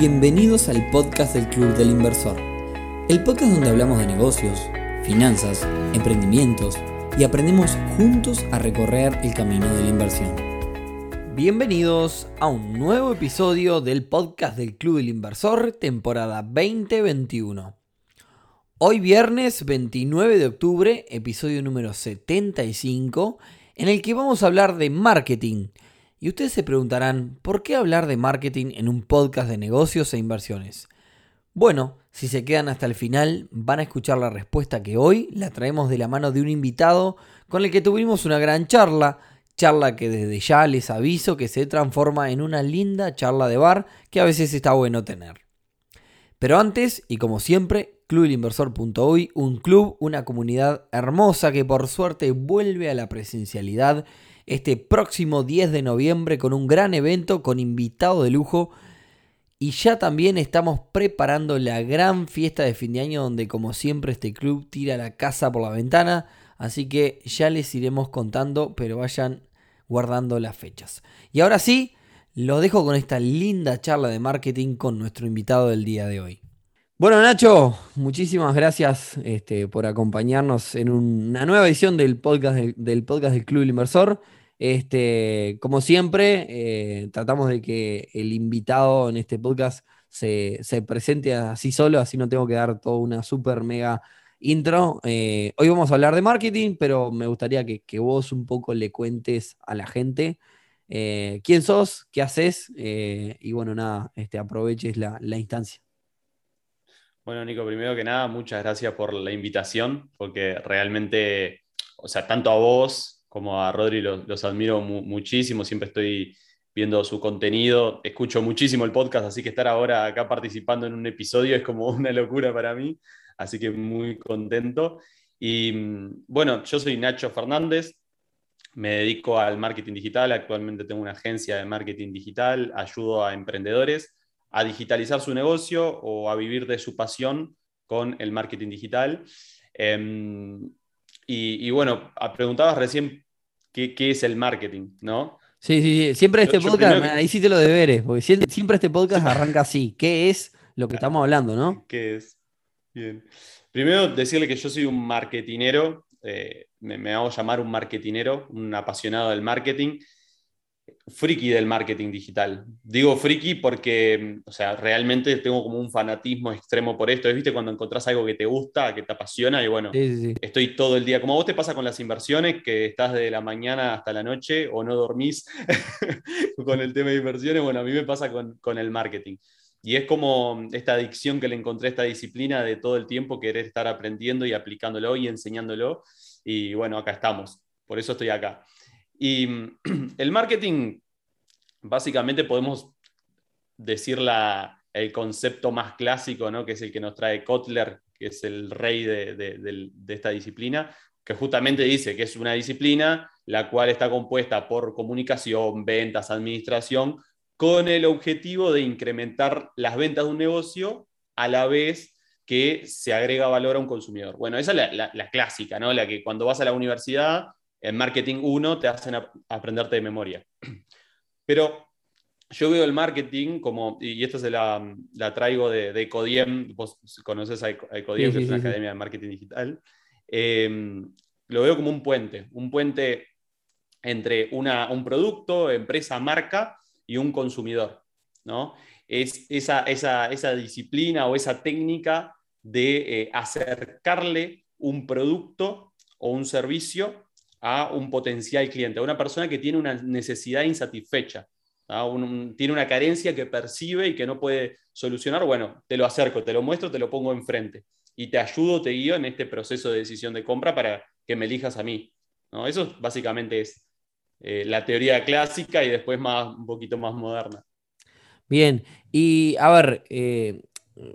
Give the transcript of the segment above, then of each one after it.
Bienvenidos al podcast del Club del Inversor, el podcast donde hablamos de negocios, finanzas, emprendimientos y aprendemos juntos a recorrer el camino de la inversión. Bienvenidos a un nuevo episodio del podcast del Club del Inversor, temporada 2021. Hoy viernes 29 de octubre, episodio número 75, en el que vamos a hablar de marketing y ustedes se preguntarán, ¿por qué hablar de marketing en un podcast de negocios e inversiones? Bueno, si se quedan hasta el final, van a escuchar la respuesta que hoy la traemos de la mano de un invitado con el que tuvimos una gran charla, charla que desde ya les aviso que se transforma en una linda charla de bar que a veces está bueno tener. Pero antes, y como siempre, clubilinversor.uy, un club, una comunidad hermosa que por suerte vuelve a la presencialidad este próximo 10 de noviembre con un gran evento con invitado de lujo. Y ya también estamos preparando la gran fiesta de fin de año donde como siempre este club tira la casa por la ventana. Así que ya les iremos contando, pero vayan guardando las fechas. Y ahora sí, lo dejo con esta linda charla de marketing con nuestro invitado del día de hoy. Bueno, Nacho, muchísimas gracias este, por acompañarnos en una nueva edición del podcast del, podcast del Club del Inversor. Este, como siempre, eh, tratamos de que el invitado en este podcast se, presente así solo, así no tengo que dar toda una super mega intro. Eh, hoy vamos a hablar de marketing, pero me gustaría que, vos un poco le cuentes a la gente eh, quién sos, qué haces y bueno, nada, este, aproveches la, instancia. Bueno, Nico, primero que nada, muchas gracias por la invitación, porque realmente, o sea, tanto a vos como a Rodri los, admiro muchísimo, siempre estoy viendo su contenido, escucho muchísimo el podcast, así que estar ahora acá participando en un episodio es como una locura para mí, así que muy contento. Y mm, bueno, yo soy Nacho Fernández, me dedico al marketing digital, actualmente tengo una agencia de marketing digital, ayudo a emprendedores a digitalizar su negocio o a vivir de su pasión con el marketing digital. Em, y, bueno, preguntabas recién qué, es el marketing, ¿no? Sí, sí, sí. Siempre este podcast, ahí sí te lo deberes, porque siempre este podcast arranca así. ¿Qué es lo que estamos hablando, no? ¿Qué es? Bien. Primero, decirle que yo soy un marketinero, eh, me, me, hago llamar un marketinero, un apasionado del marketing friki del marketing digital. Digo friki porque, o sea, realmente tengo como un fanatismo extremo por esto. ¿Viste cuando encontrás algo que te gusta, que te apasiona? Y bueno, estoy todo el día, como a vos te pasa con las inversiones, que estás de la mañana hasta la noche o no dormís con el tema de inversiones. Bueno, a mí me pasa con, con el marketing. Y es como esta adicción que le encontré a esta disciplina de todo el tiempo querer estar aprendiendo y aplicándolo y enseñándolo. Y bueno, acá estamos. Por eso estoy acá. Y el marketing, básicamente podemos decir el concepto más clásico, ¿no? que es el que nos trae Kotler, que es el rey de, esta disciplina, que justamente dice que es una disciplina la cual está compuesta por comunicación, ventas, administración, con el objetivo de incrementar las ventas de un negocio a la vez que se agrega valor a un consumidor. Bueno, esa es la, la clásica, ¿no? La que cuando vas a la universidad en Marketing 1 te hacen aprenderte de memoria. Pero yo veo el marketing como, y esto se la, la traigo de, de, Ecodiem, vos conoces a Ecodiem, que es una academia de marketing digital, em, lo veo como un puente, un puente entre una, un producto, empresa, marca y un consumidor. ¿no? Es esa, esa, esa disciplina o esa técnica de eh, acercarle un producto o un servicio a un potencial cliente, a una persona que tiene una necesidad insatisfecha, tiene una carencia que percibe y que no puede solucionar, bueno, te lo acerco, te lo muestro, te lo pongo enfrente y te ayudo, te guío en este proceso de decisión de compra para que me elijas a mí. ¿no? Eso básicamente es eh, la teoría clásica y después más, un poquito más moderna. Bien, y a ver, eh,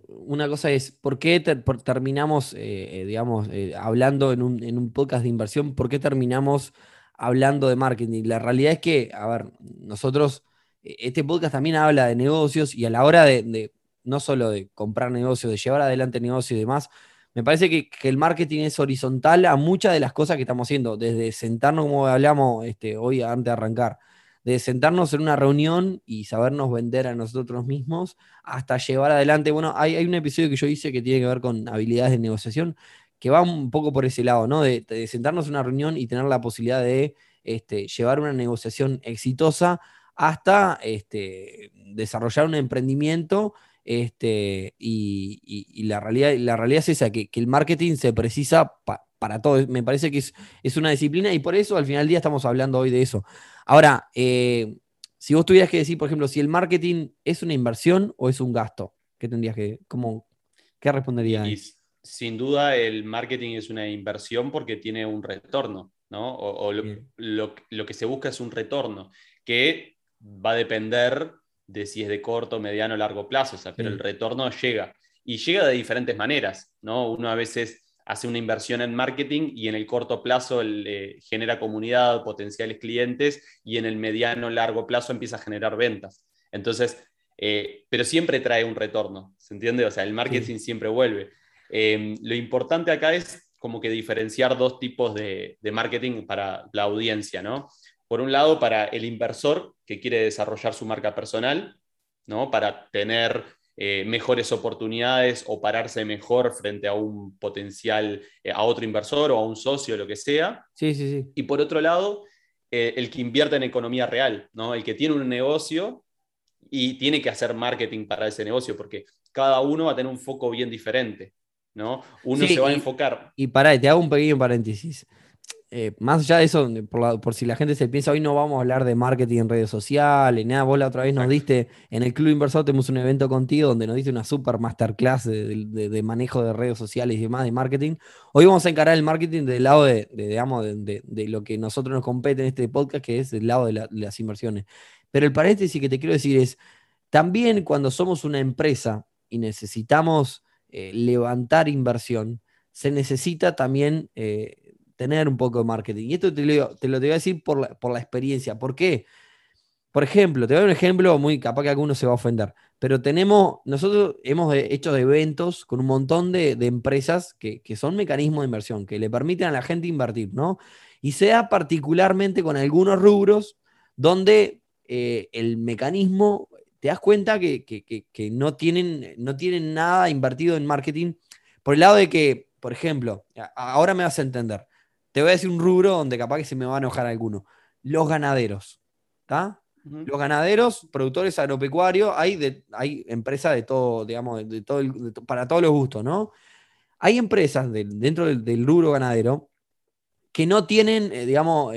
una cosa es, ¿por qué terminamos, eh, eh, digamos, eh, hablando en un, podcast de inversión? ¿Por qué terminamos hablando de marketing? La realidad es que, a ver, nosotros, este podcast también habla de negocios y a la hora de, no solo de comprar negocios, de llevar adelante negocios y demás, me parece que, el marketing es horizontal a muchas de las cosas que estamos haciendo, desde sentarnos, como hablamos este, hoy antes de arrancar, de sentarnos en una reunión y sabernos vender a nosotros mismos hasta llevar adelante. Bueno, hay, hay un episodio que yo hice que tiene que ver con habilidades de negociación, que va un poco por ese lado, ¿no? De, sentarnos en una reunión y tener la posibilidad de este, llevar una negociación exitosa hasta este, desarrollar un emprendimiento. Este, y, la, realidad, la realidad es esa, que, el marketing se precisa para todo. Me parece que es, es, una disciplina y por eso al final del día estamos hablando hoy de eso. Ahora, eh, si vos tuvieras que decir, por ejemplo, si el marketing es una inversión o es un gasto, ¿qué tendrías que, cómo, qué responderías? sin duda el marketing es una inversión porque tiene un retorno, ¿no? O, lo, que se busca es un retorno, que va a depender de si es de corto, mediano o largo plazo, o sea, pero el retorno llega. Y llega de diferentes maneras, ¿no? Uno a veces hace una inversión en marketing y en el corto plazo eh, genera comunidad, potenciales clientes y en el mediano, largo plazo empieza a generar ventas. Entonces, eh, pero siempre trae un retorno, ¿se entiende? O sea, el marketing siempre vuelve. Em, lo importante acá es como que diferenciar dos tipos de, marketing para la audiencia, ¿no? Por un lado, para el inversor que quiere desarrollar su marca personal, ¿no? Para tener eh, mejores oportunidades o pararse mejor frente a un potencial, eh, a otro inversor o a un socio, lo que sea. Sí, sí, sí. Y por otro lado, eh, el que invierte en economía real, ¿no? El que tiene un negocio y tiene que hacer marketing para ese negocio, porque cada uno va a tener un foco bien diferente. ¿no? Uno se va a enfocar. Y para, te hago un pequeño paréntesis. Eh, más allá de eso, por, si la gente se piensa, hoy no vamos a hablar de marketing en redes sociales, nada, vos la otra vez nos diste, en el Club Inversor tenemos un evento contigo donde nos diste una super masterclass de, manejo de redes sociales y demás, de marketing. Hoy vamos a encarar el marketing del lado de, digamos, de, lo que nosotros nos compete en este podcast, que es el lado de, las inversiones. Pero el paréntesis que te quiero decir es, también cuando somos una empresa y necesitamos eh, levantar inversión, se necesita también eh, tener un poco de marketing. Y esto te lo, te lo voy a decir por la, por la experiencia. ¿Por qué? Por ejemplo, te voy a dar un ejemplo muy capaz que alguno se va a ofender, pero tenemos, nosotros hemos hecho eventos con un montón de, empresas que, son mecanismos de inversión, que le permiten a la gente invertir, ¿no? Y sea particularmente con algunos rubros donde eh, el mecanismo te das cuenta que, no, tienen, no tienen nada invertido en marketing por el lado de que, por ejemplo, ahora me vas a entender, te voy a decir un rubro donde capaz que se me va a enojar alguno, los ganaderos, ¿está? Los ganaderos, productores agropecuarios, hay, hay empresas de todo, digamos, de, todo para todos los gustos, ¿no? Hay empresas dentro del, rubro ganadero que no tienen, eh, digamos,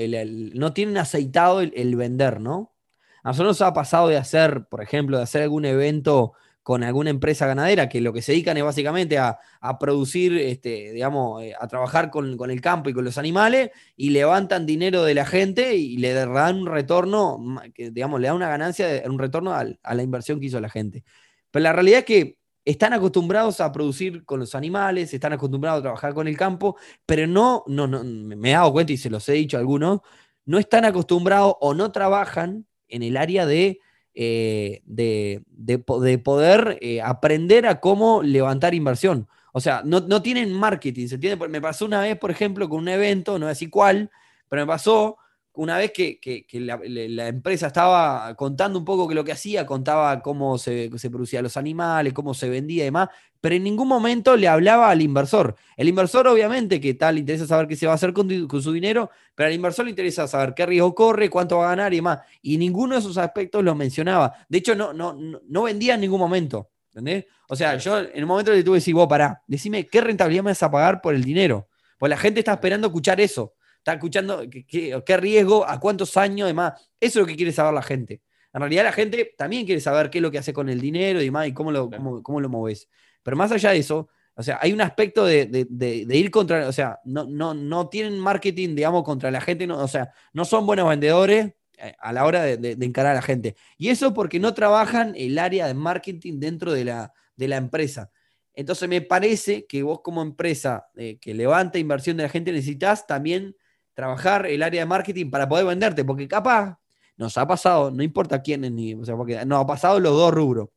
no tienen aceitado el, vender, ¿no? A nosotros nos ha pasado de hacer, por ejemplo, de hacer algún evento con alguna empresa ganadera que lo que se dedican es básicamente a, producir, este, digamos, eh, a trabajar con, el campo y con los animales y levantan dinero de la gente y le dan un retorno, digamos, le dan una ganancia, un retorno a, la inversión que hizo la gente. Pero la realidad es que están acostumbrados a producir con los animales, están acostumbrados a trabajar con el campo, pero no, no, no me he dado cuenta y se los he dicho a algunos, no están acostumbrados o no trabajan en el área de, eh, de, poder eh, aprender a cómo levantar inversión. O sea, no, no, tienen marketing, ¿se entiende? Me pasó una vez, por ejemplo, con un evento, no decir cuál, pero me pasó una vez que, la, empresa estaba contando un poco que lo que hacía, contaba cómo se, producían los animales, cómo se vendía y demás, pero en ningún momento le hablaba al inversor. El inversor, obviamente, que tal, le interesa saber qué se va a hacer con, su dinero, pero al inversor le interesa saber qué riesgo corre, cuánto va a ganar y demás. Y ninguno de esos aspectos lo mencionaba. De hecho, no, no, no vendía en ningún momento. ¿Entendés? O sea, yo en un momento le tuve que decir, vos pará, decime qué rentabilidad me vas a pagar por el dinero. Pues la gente está esperando escuchar eso está escuchando qué, riesgo, a cuántos años, demás. Eso es lo que quiere saber la gente. En realidad la gente también quiere saber qué es lo que hace con el dinero y demás y cómo lo, cómo, lo moves. Pero más allá de eso, o sea, hay un aspecto de, ir contra, o sea, no, no, no tienen marketing, digamos, contra la gente, no, o sea, no son buenos vendedores eh, a la hora de, encarar a la gente. Y eso porque no trabajan el área de marketing dentro de la, de la empresa. Entonces me parece que vos como empresa eh, que levanta inversión de la gente necesitas también trabajar el área de marketing para poder venderte, porque capaz nos ha pasado, no importa quién ni, o sea, porque nos ha pasado los dos rubros.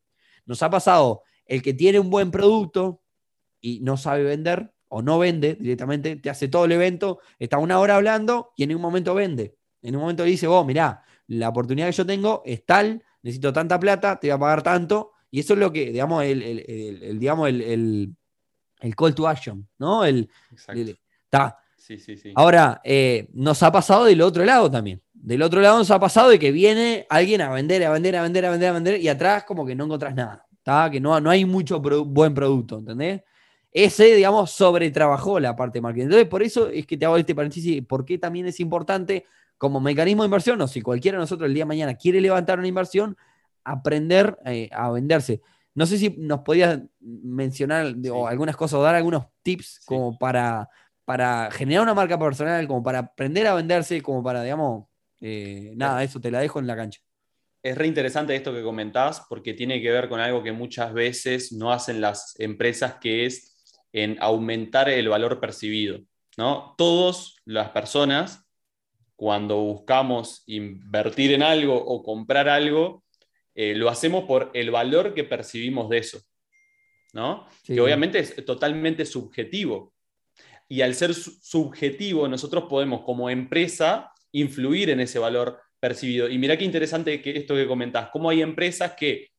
Nos ha pasado el que tiene un buen producto y no sabe vender o no vende directamente, te hace todo el evento, está una hora hablando y en un momento vende. En un momento dice, vos, mirá, la oportunidad que yo tengo es tal, necesito tanta plata, te voy a pagar tanto, y eso es lo que, digamos, el, digamos, el, call to action, ¿no? El, está. Sí, sí, sí. Ahora, eh, nos ha pasado del otro lado también. Del otro lado nos ha pasado de que viene alguien a vender, a vender, a vender, a vender, a vender, y atrás como que no encontrás nada. ¿está? Que no, no hay mucho buen producto, ¿entendés? Ese, digamos, sobretrabajó la parte de marketing. Entonces, por eso es que te hago este paréntesis, ¿por qué también es importante como mecanismo de inversión, o si cualquiera de nosotros el día de mañana quiere levantar una inversión, aprender eh, a venderse. No sé si nos podías mencionar o algunas cosas o dar algunos tips como para para generar una marca personal, como para aprender a venderse, como para, digamos, eh, nada, eso te la dejo en la cancha. Es re interesante esto que comentás porque tiene que ver con algo que muchas veces no hacen las empresas, que es en aumentar el valor percibido. ¿no? Todas las personas, cuando buscamos invertir en algo o comprar algo, eh, lo hacemos por el valor que percibimos de eso. ¿no? Que obviamente es totalmente subjetivo y al ser subjetivo, nosotros podemos como empresa influir en ese valor percibido. Y mira qué interesante que esto que comentás, cómo hay empresas que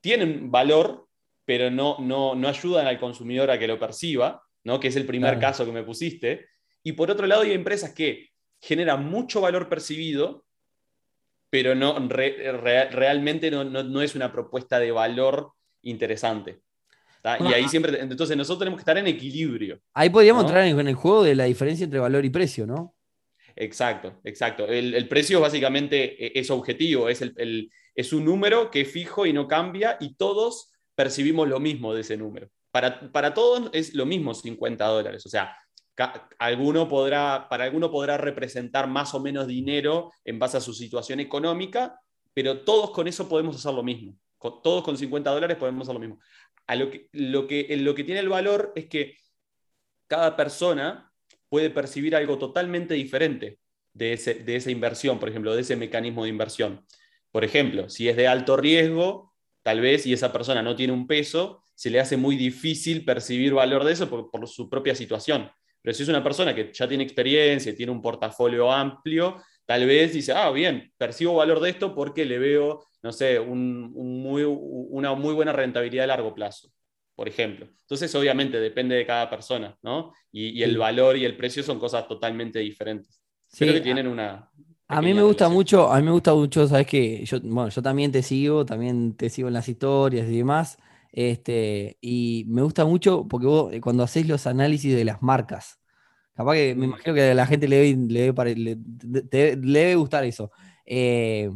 tienen valor, pero no, no, no ayudan al consumidor a que lo perciba, ¿no? que es el primer caso que me pusiste. Y por otro lado, hay empresas que generan mucho valor percibido, pero no, realmente no, no, es una propuesta de valor interesante y ahí siempre, entonces nosotros tenemos que estar en equilibrio. Ahí podríamos entrar en, el juego de la diferencia entre valor y precio, ¿no? Exacto, exacto. El, precio básicamente e, es objetivo, es, el, es un número que es fijo y no cambia y todos percibimos lo mismo de ese número. Para, para todos es lo mismo 50 dólares, o sea, alguno podrá, para alguno podrá representar más o menos dinero en base a su situación económica, pero todos con eso podemos hacer lo mismo. Todos con 50 dólares podemos hacer lo mismo lo que, lo, que, lo que tiene el valor es que cada persona puede percibir algo totalmente diferente de, de esa inversión, por ejemplo, de ese mecanismo de inversión. Por ejemplo, si es de alto riesgo, tal vez, y esa persona no tiene un peso, se le hace muy difícil percibir valor de eso por, por su propia situación. Pero si es una persona que ya tiene experiencia, tiene un portafolio amplio, tal vez dice, ah, bien, percibo valor de esto porque le veo, no sé, una muy buena rentabilidad a largo plazo, por ejemplo. Entonces, obviamente, depende de cada persona, ¿no? Y, el valor y el precio son cosas totalmente diferentes. Sí, que tienen una... A mí me gusta mucho, a mí me gusta mucho, sabes que yo, bueno, yo también te sigo, también te sigo en las historias y demás, este, y me gusta mucho porque vos eh, cuando haces los análisis de las marcas, Capaz que me imagino que a la gente le debe, le, gustar eso. Eh,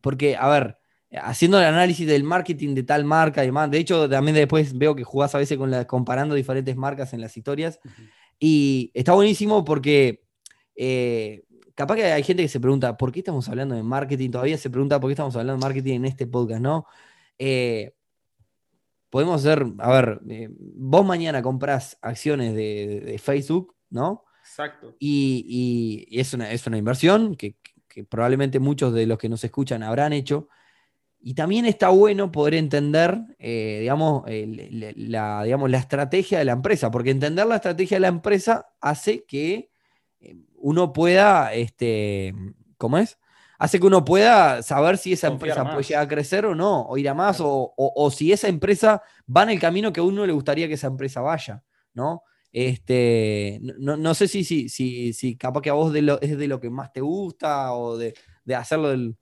porque, a ver, haciendo el análisis del marketing de tal marca y demás, de hecho, también después veo que jugás a veces con la, comparando diferentes marcas en las historias. Y está buenísimo porque eh, capaz que hay gente que se pregunta, ¿por qué estamos hablando de marketing? Todavía se pregunta por qué estamos hablando de marketing en este podcast, ¿no? Eh, podemos hacer, a ver, vos mañana comprás acciones de Facebook ¿no? Exacto. Y, es, una, es, una, inversión que, probablemente muchos de los que nos escuchan habrán hecho. Y también está bueno poder entender, eh, digamos, la, digamos, la estrategia de la empresa, porque entender la estrategia de la empresa hace que eh, uno pueda, este, ¿cómo es? Hace que uno pueda saber si esa empresa puede llegar a crecer o no, o ir a más, o, o, si esa empresa va en el camino que a uno le gustaría que esa empresa vaya, ¿no? Este, no, sé si, si, si, si, capaz que a vos de lo, es de lo que más te gusta o de, hacerlo del...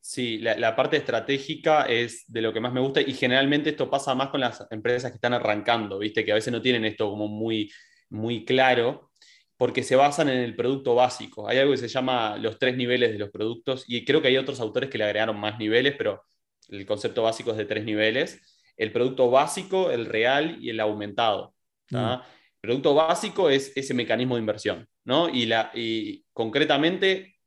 Sí, la, parte estratégica es de lo que más me gusta y generalmente esto pasa más con las empresas que están arrancando, ¿viste? Que a veces no tienen esto como muy, muy claro porque se basan en el producto básico. Hay algo que se llama los tres niveles de los productos y creo que hay otros autores que le agregaron más niveles, pero el concepto básico es de tres niveles. El producto básico, el real y el aumentado. Mm producto básico es ese mecanismo de inversión, ¿no? Y, la, y concretamente,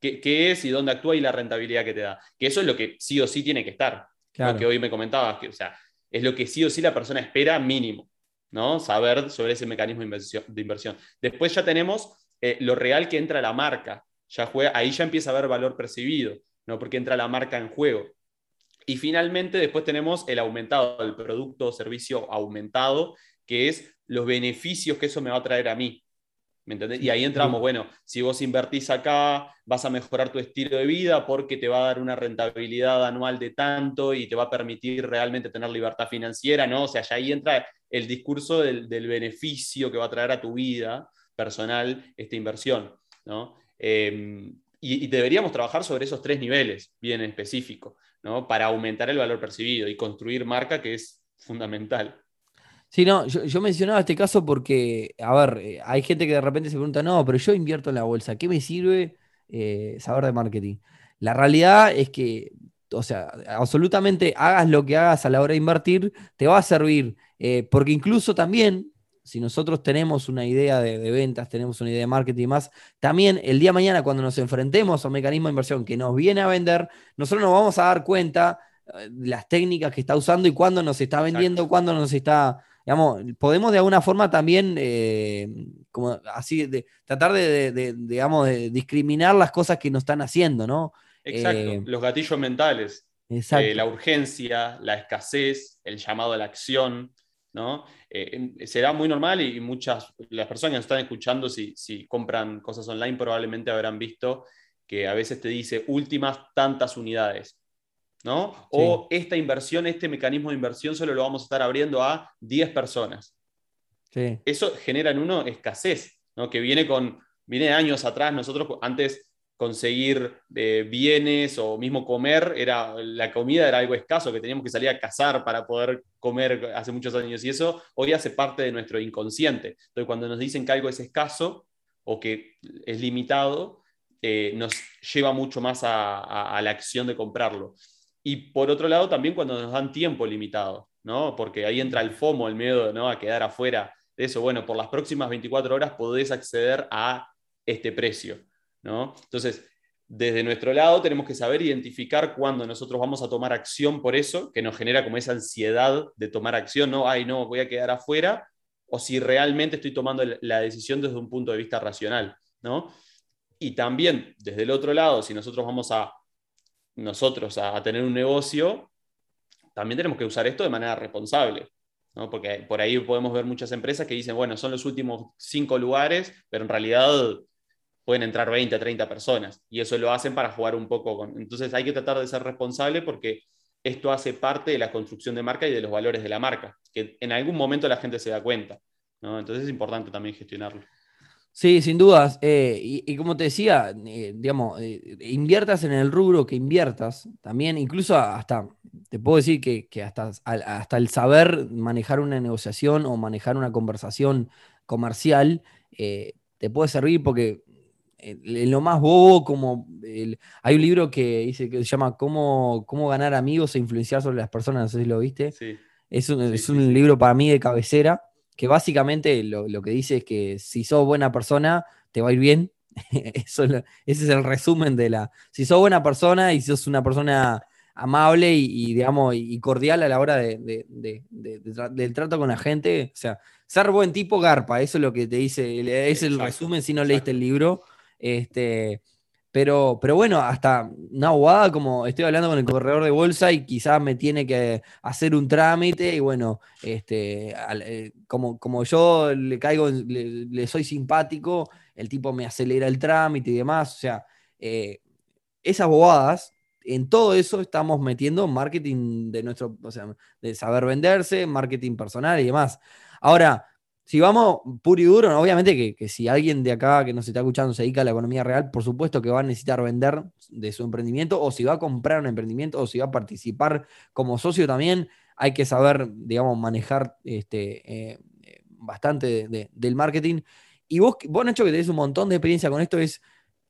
¿qué, es y dónde actúa y la rentabilidad que te da? Que eso es lo que sí o sí tiene que estar. Lo que hoy me comentabas, que, o sea, es lo que sí o sí la persona espera mínimo, ¿no? Saber sobre ese mecanismo de inversión. Después ya tenemos eh, lo real que entra la marca. Ya juega, ahí ya empieza a haber valor percibido, ¿no? Porque entra la marca en juego. Y finalmente después tenemos el aumentado, el producto o servicio aumentado, que es los beneficios que eso me va a traer a mí. ¿Me entendés? Y ahí entramos, bueno, si vos invertís acá, vas a mejorar tu estilo de vida porque te va a dar una rentabilidad anual de tanto y te va a permitir realmente tener libertad financiera, ¿no? O sea, ya ahí entra el discurso del, beneficio que va a traer a tu vida personal esta inversión, ¿no? Em, y, deberíamos trabajar sobre esos tres niveles bien específicos, ¿no? Para aumentar el valor percibido y construir marca, que es fundamental. Sí, no, yo, mencionaba este caso porque, a ver, eh, hay gente que de repente se pregunta, no, pero yo invierto en la bolsa, ¿qué me sirve eh, saber de marketing? La realidad es que, o sea, absolutamente hagas lo que hagas a la hora de invertir, te va a servir, eh, porque incluso también, si nosotros tenemos una idea de, de, ventas, tenemos una idea de marketing y más, también el día de mañana cuando nos enfrentemos a un mecanismo de inversión que nos viene a vender, nosotros nos vamos a dar cuenta de las técnicas que está usando y cuándo nos está vendiendo, cuándo nos está digamos, podemos de alguna forma también, eh, como así, de, tratar de, digamos, de discriminar las cosas que nos están haciendo, ¿no? Exacto, eh, los gatillos mentales, eh, la urgencia, la escasez, el llamado a la acción, ¿no? será muy normal y muchas, las personas que nos están escuchando, si, si compran cosas online, probablemente habrán visto que a veces te dice últimas tantas unidades. ¿No? O esta inversión, este mecanismo de inversión solo lo vamos a estar abriendo a 10 personas. Eso genera en uno escasez, ¿no? Que viene con, viene años atrás, nosotros antes conseguir eh, bienes o mismo comer, era, la comida era algo escaso, que teníamos que salir a cazar para poder comer hace muchos años y eso hoy hace parte de nuestro inconsciente. Entonces cuando nos dicen que algo es escaso o que es limitado, eh, nos lleva mucho más a la acción de comprarlo. Y por otro lado, también cuando nos dan tiempo limitado, ¿no? Porque ahí entra el FOMO, el miedo ¿no? a quedar afuera de eso. Bueno, por las próximas 24 horas podés acceder a este precio, ¿no? Entonces, desde nuestro lado tenemos que saber identificar cuándo nosotros vamos a tomar acción por eso, que nos genera como esa ansiedad de tomar acción, no, ay, no, voy a quedar afuera, o si realmente estoy tomando la decisión desde un punto de vista racional, ¿no? Y también, desde el otro lado, si nosotros vamos a nosotros a, tener un negocio, también tenemos que usar esto de manera responsable. ¿no? Porque por ahí podemos ver muchas empresas que dicen, bueno, son los últimos cinco lugares, pero en realidad pueden entrar 20, 30 personas. Y eso lo hacen para jugar un poco. Entonces hay que tratar de ser responsable porque esto hace parte de la construcción de marca y de los valores de la marca, que en algún momento la gente se da cuenta. ¿no? Entonces es importante también gestionarlo. Sí, sin dudas. Eh, y, como te decía, eh, digamos, eh, inviertas en el rubro que inviertas, también incluso hasta, te puedo decir que, hasta, hasta el saber manejar una negociación o manejar una conversación comercial, te puede servir porque en lo más bobo, como hay un libro que dice que se llama Cómo, cómo ganar amigos e influenciar sobre las personas, no sé si lo viste. Es un, es un libro para mí de cabecera que básicamente lo, que dice es que si sos buena persona, te va a ir bien. Eso, ese es el resumen de la... Si sos buena persona y sos una persona amable y, digamos, y cordial a la hora de, del trato con la gente, o sea, ser buen tipo garpa, eso es lo que te dice, es el resumen si no leíste el libro. Este, pero, pero bueno, hasta una abogada, como estoy hablando con el corredor de bolsa y quizás me tiene que hacer un trámite y bueno, este, eh, como, como yo le caigo, le, soy simpático, el tipo me acelera el trámite y demás. O sea, eh, esas bobadas, en todo eso estamos metiendo marketing de nuestro, o sea, de saber venderse, marketing personal y demás. Ahora, si vamos puro y duro, obviamente que, si alguien de acá que nos está escuchando se dedica a la economía real, por supuesto que va a necesitar vender de su emprendimiento, o si va a comprar un emprendimiento, o si va a participar como socio también, hay que saber, digamos, manejar este, eh, bastante del marketing. Y vos, vos, Nacho, que tenés un montón de experiencia con esto, es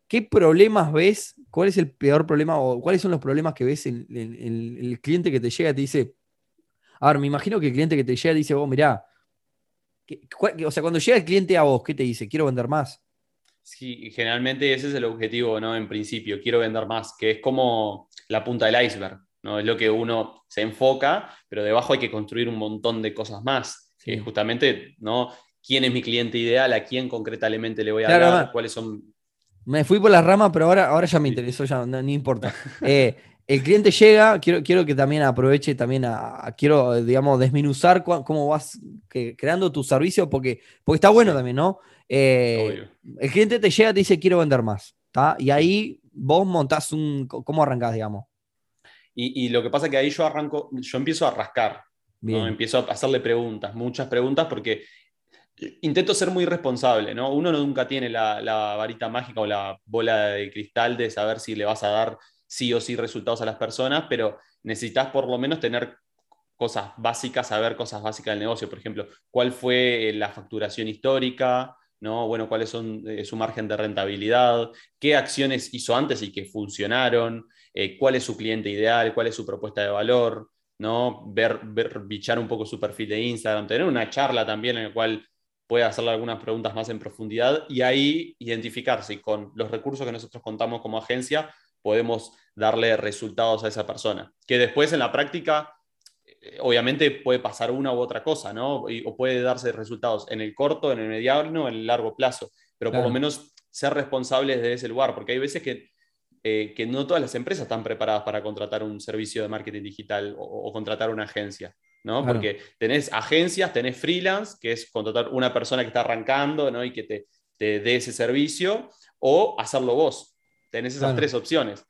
¿qué problemas ves? ¿Cuál es el peor problema o cuáles son los problemas que ves en, el cliente que te llega y te dice? A ver, me imagino que el cliente que te llega dice, vos, mirá, o sea, cuando llega el cliente a vos, ¿qué te dice? Quiero vender más. Sí, generalmente ese es el objetivo, ¿no? En principio, quiero vender más, que es como la punta del iceberg, ¿no? Es lo que uno se enfoca, pero debajo hay que construir un montón de cosas más. Que justamente, ¿no? ¿Quién es mi cliente ideal? ¿A quién concretamente le voy a hablar? ¿Cuáles son...? Me fui por las ramas, pero ahora, ahora ya me interesó, ya no, importa. Eh, el cliente llega, quiero, quiero que también aproveche también a, quiero, digamos, desminuzar cómo vas creando tu servicio, porque, porque está bueno también, ¿no? Eh, el cliente te llega y te dice, quiero vender más, ¿está? Y ahí vos montás un, ¿cómo arrancás, digamos? Y, lo que pasa es que ahí yo arranco, yo empiezo a rascar, ¿no? empiezo a hacerle preguntas, muchas preguntas, porque intento ser muy responsable, ¿no? Uno nunca tiene la, la varita mágica o la bola de cristal de saber si le vas a dar sí o sí resultados a las personas, pero necesitas por lo menos tener cosas básicas, saber cosas básicas del negocio. Por ejemplo, cuál fue la facturación histórica, ¿no? Bueno, cuáles son eh, su margen de rentabilidad, qué acciones hizo antes y que funcionaron, eh, cuál es su cliente ideal, cuál es su propuesta de valor, ¿no? Ver, ver, bichar un poco su perfil de Instagram, tener una charla también en la cual pueda hacerle algunas preguntas más en profundidad y ahí identificarse con los recursos que nosotros contamos como agencia podemos darle resultados a esa persona. Que después en la práctica, eh, obviamente puede pasar una u otra cosa, ¿no? o puede darse resultados en el corto, en el mediano, en el largo plazo, pero por lo menos ser responsables de ese lugar, porque hay veces que, eh, que no todas las empresas están preparadas para contratar un servicio de marketing digital o, contratar una agencia. ¿no? Porque tenés agencias, tenés freelance, que es contratar una persona que está arrancando ¿no? y que te, te dé ese servicio, o hacerlo vos. Tenés esas tres opciones.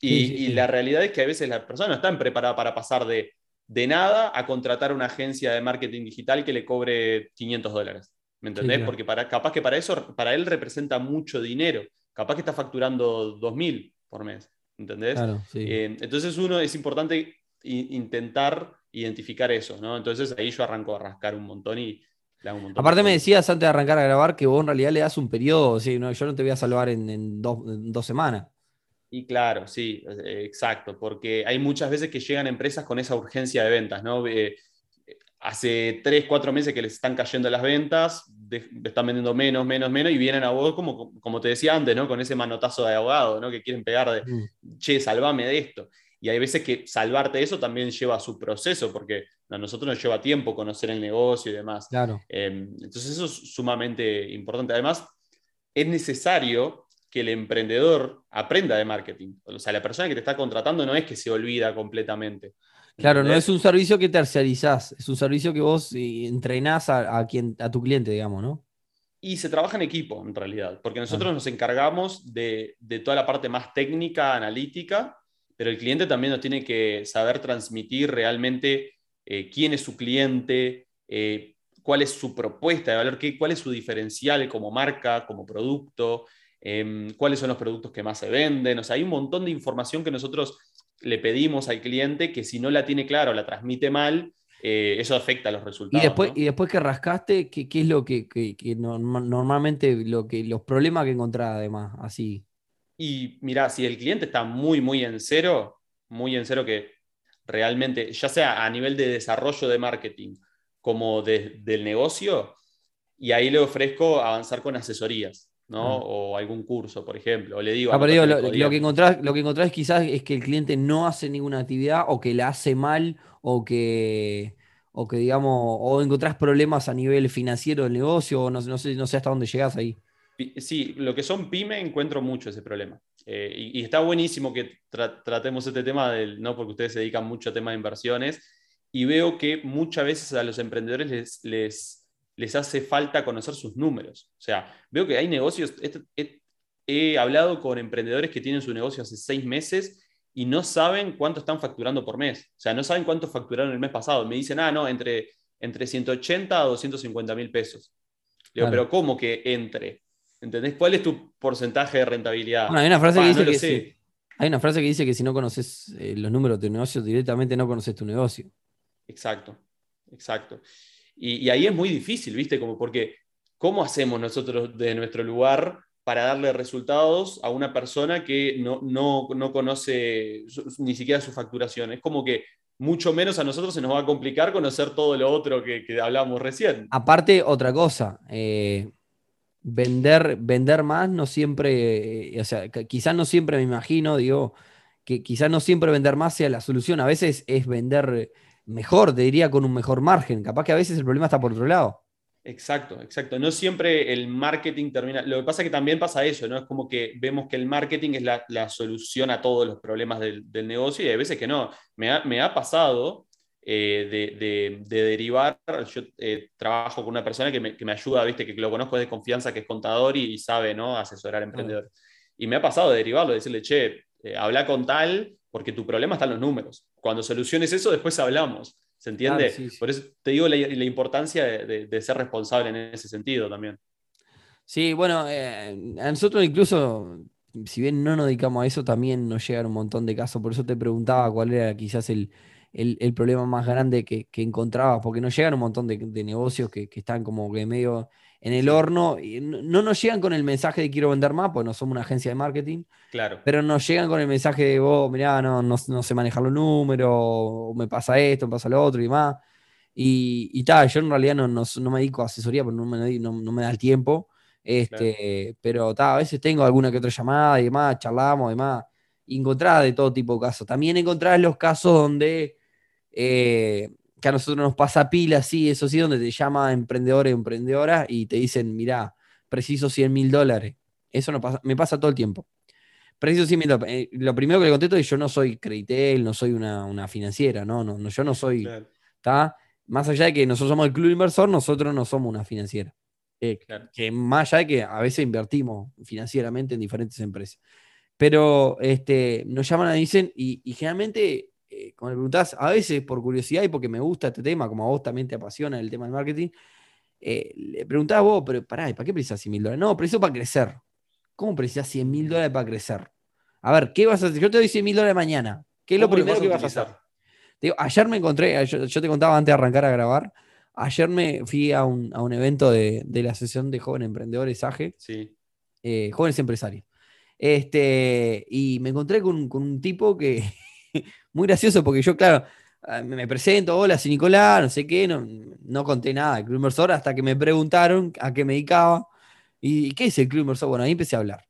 Y, la realidad es que a veces las personas no están preparadas para pasar de, de nada a contratar una agencia de marketing digital que le cobre 500 dólares. ¿Me entendés? Porque para, capaz que para eso, para él representa mucho dinero. Capaz que está facturando 2.000 por mes. ¿Entendés? Eh, entonces uno es importante intentar identificar eso, ¿no? Entonces ahí yo arranco a rascar un montón y Aparte me decías antes de arrancar a grabar que vos en realidad le das un periodo, ¿sí? no, yo no te voy a salvar en, dos, semanas. Y claro, sí, eh, exacto, porque hay muchas veces que llegan empresas con esa urgencia de ventas, ¿no? Eh, hace tres, cuatro meses que les están cayendo las ventas, están vendiendo menos, menos, menos, y vienen a vos, como, como te decía antes, ¿no? Con ese manotazo de abogado, ¿no? Que quieren pegar de, mm. che, salvame de esto. Y hay veces que salvarte de eso también lleva su proceso, porque a nosotros nos lleva tiempo conocer el negocio y demás. Claro. Em, entonces eso es sumamente importante. Además, es necesario que el emprendedor aprenda de marketing. O sea, la persona que te está contratando no es que se olvida completamente. Claro, no es un servicio que terciarizás, es un servicio que vos eh, entrenás a, quien, a tu cliente, digamos, ¿no? Y se trabaja en equipo, en realidad, porque nosotros nos encargamos de, de, toda la parte más técnica, analítica, pero el cliente también nos tiene que saber transmitir realmente eh, quién es su cliente, eh, cuál es su propuesta de valor, qué, cuál es su diferencial como marca, como producto, em, cuáles son los productos que más se venden. O sea, hay un montón de información que nosotros le pedimos al cliente que si no la tiene claro, la transmite mal, eh, eso afecta a los resultados. Y después, y después que rascaste, ¿qué, es lo que, normalmente lo que, los problemas que encontrás además? Así. Y mira, si el cliente está muy, muy en cero, muy en cero que realmente, ya sea a nivel de desarrollo de marketing como del negocio, y ahí le ofrezco avanzar con asesorías. ¿no? O algún curso, por ejemplo. O le digo, ah, lo, que encontrás, lo que encontrás quizás es que el cliente no hace ninguna actividad o que la hace mal o que, o que digamos, o encontrás problemas a nivel financiero del negocio, o no, no, sé, no sé hasta dónde llegás ahí. Sí, lo que son pyme encuentro mucho ese problema. Eh, y, está buenísimo que tratemos este tema, del, ¿no? porque ustedes se dedican mucho a temas de inversiones, y veo que muchas veces a los emprendedores les, les, les hace falta conocer sus números. O sea, veo que hay negocios, he, hablado con emprendedores que tienen su negocio hace seis meses y no saben cuánto están facturando por mes. O sea, no saben cuánto facturaron el mes pasado. Me dicen, ah, no, entre, entre 180 a 250 mil pesos. Digo, pero ¿cómo que entre? ¿Entendés? ¿Cuál es tu porcentaje de rentabilidad? hay una frase que dice que si, hay una frase que dice que si no conoces eh, los números de tu negocio, directamente no conoces tu negocio. Exacto, exacto. Y, ahí es muy difícil, ¿viste? Como porque, ¿cómo hacemos nosotros de nuestro lugar para darle resultados a una persona que no, no, conoce ni siquiera su facturación? Es como que mucho menos a nosotros se nos va a complicar conocer todo lo otro que, que hablábamos recién. Aparte, otra cosa, eh, vender, vender más no siempre, eh, o sea, quizás no siempre me imagino, digo, que quizás no siempre vender más sea la solución, a veces es vender mejor, te diría, con un mejor margen, capaz que a veces el problema está por otro lado. Exacto, exacto. No siempre el marketing termina. Lo que pasa es que también pasa eso, ¿no? Es como que vemos que el marketing es la, solución a todos los problemas del, negocio y hay veces que no. Me ha, pasado eh, de, derivar. Yo eh, trabajo con una persona que me, ayuda, viste, que lo conozco de confianza, que es contador y, sabe, ¿no? Asesorar a emprendedores. Y me ha pasado de derivarlo, de decirle, che, eh, habla con tal, porque tu problema está en los números. Cuando soluciones eso, después hablamos. ¿Se entiende? Por eso te digo la, importancia de, ser responsable en ese sentido también. Sí, bueno, eh, a nosotros incluso, si bien no nos dedicamos a eso, también nos llegan un montón de casos. Por eso te preguntaba cuál era quizás el, problema más grande que, encontrabas, porque nos llegan un montón de, negocios que, que, están como que medio en el horno. Y no nos llegan con el mensaje de quiero vender más, pues no somos una agencia de marketing. Claro. Pero nos llegan con el mensaje de vos, mirá, no, no, no sé manejar los números, o me pasa esto, me pasa lo otro y más. Y, tal, yo en realidad no, no, me dedico a asesoría porque no me, no, me da el tiempo. Este, Pero ta, a veces tengo alguna que otra llamada y demás, charlamos y demás. Y de todo tipo de casos. También encontrás los casos donde eh, que a nosotros nos pasa pila, sí, eso sí, donde te llama emprendedor emprendedora y te dicen, mira, preciso 100 mil dólares. Eso no pasa, me pasa todo el tiempo. Preciso 100 mil dólares. Eh, lo primero que le contesto es yo no soy Creditel, no soy una, financiera, ¿no? No, yo no soy, ¿está? Más allá de que nosotros somos el club inversor, nosotros no somos una financiera. Eh, que más allá de que a veces invertimos financieramente en diferentes empresas. Pero este, nos llaman y dicen, y, y generalmente eh, como le preguntás, a veces por curiosidad y porque me gusta este tema, como a vos también te apasiona el tema del marketing, eh, le preguntás vos, pero pará, ¿para qué precisas 100 mil dólares? No, preciso para crecer. ¿Cómo precisas 100 mil dólares para crecer? A ver, ¿qué vas a hacer? Yo te doy 100 mil dólares mañana. ¿Qué es lo primero que vas a hacer? digo, ayer me encontré, yo, te contaba antes de arrancar a grabar, ayer me fui a un, evento de, la sesión de jóvenes emprendedores AGE, sí. Eh, jóvenes empresarios. Este, y me encontré con un tipo que muy gracioso porque yo, claro, ah, me presento, hola, soy Nicolás, no sé qué, no, no conté nada del Club Inversor hasta que me preguntaron a qué me dedicaba. ¿Y qué es el Club Inversor? Bueno, ahí empecé a hablar.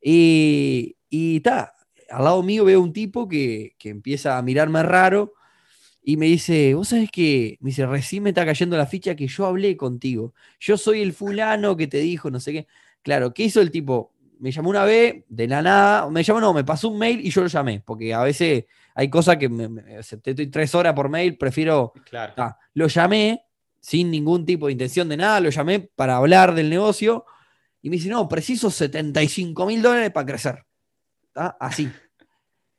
Y está, al lado mío veo un tipo que, que, empieza a mirarme raro y me dice, vos sabés que, me dice, recién me está cayendo la ficha que yo hablé contigo. Yo soy el fulano que te dijo, no sé qué. Claro, ¿qué hizo el tipo? Me llamó una vez, de la nada, me llamó, no, me pasó un mail y yo lo llamé, porque a veces hay cosas que me, te doy tres horas por mail, prefiero. Claro. lo llamé sin ningún tipo de intención de nada, lo llamé para hablar del negocio y me dice, no, preciso 75 mil dólares para crecer. Así.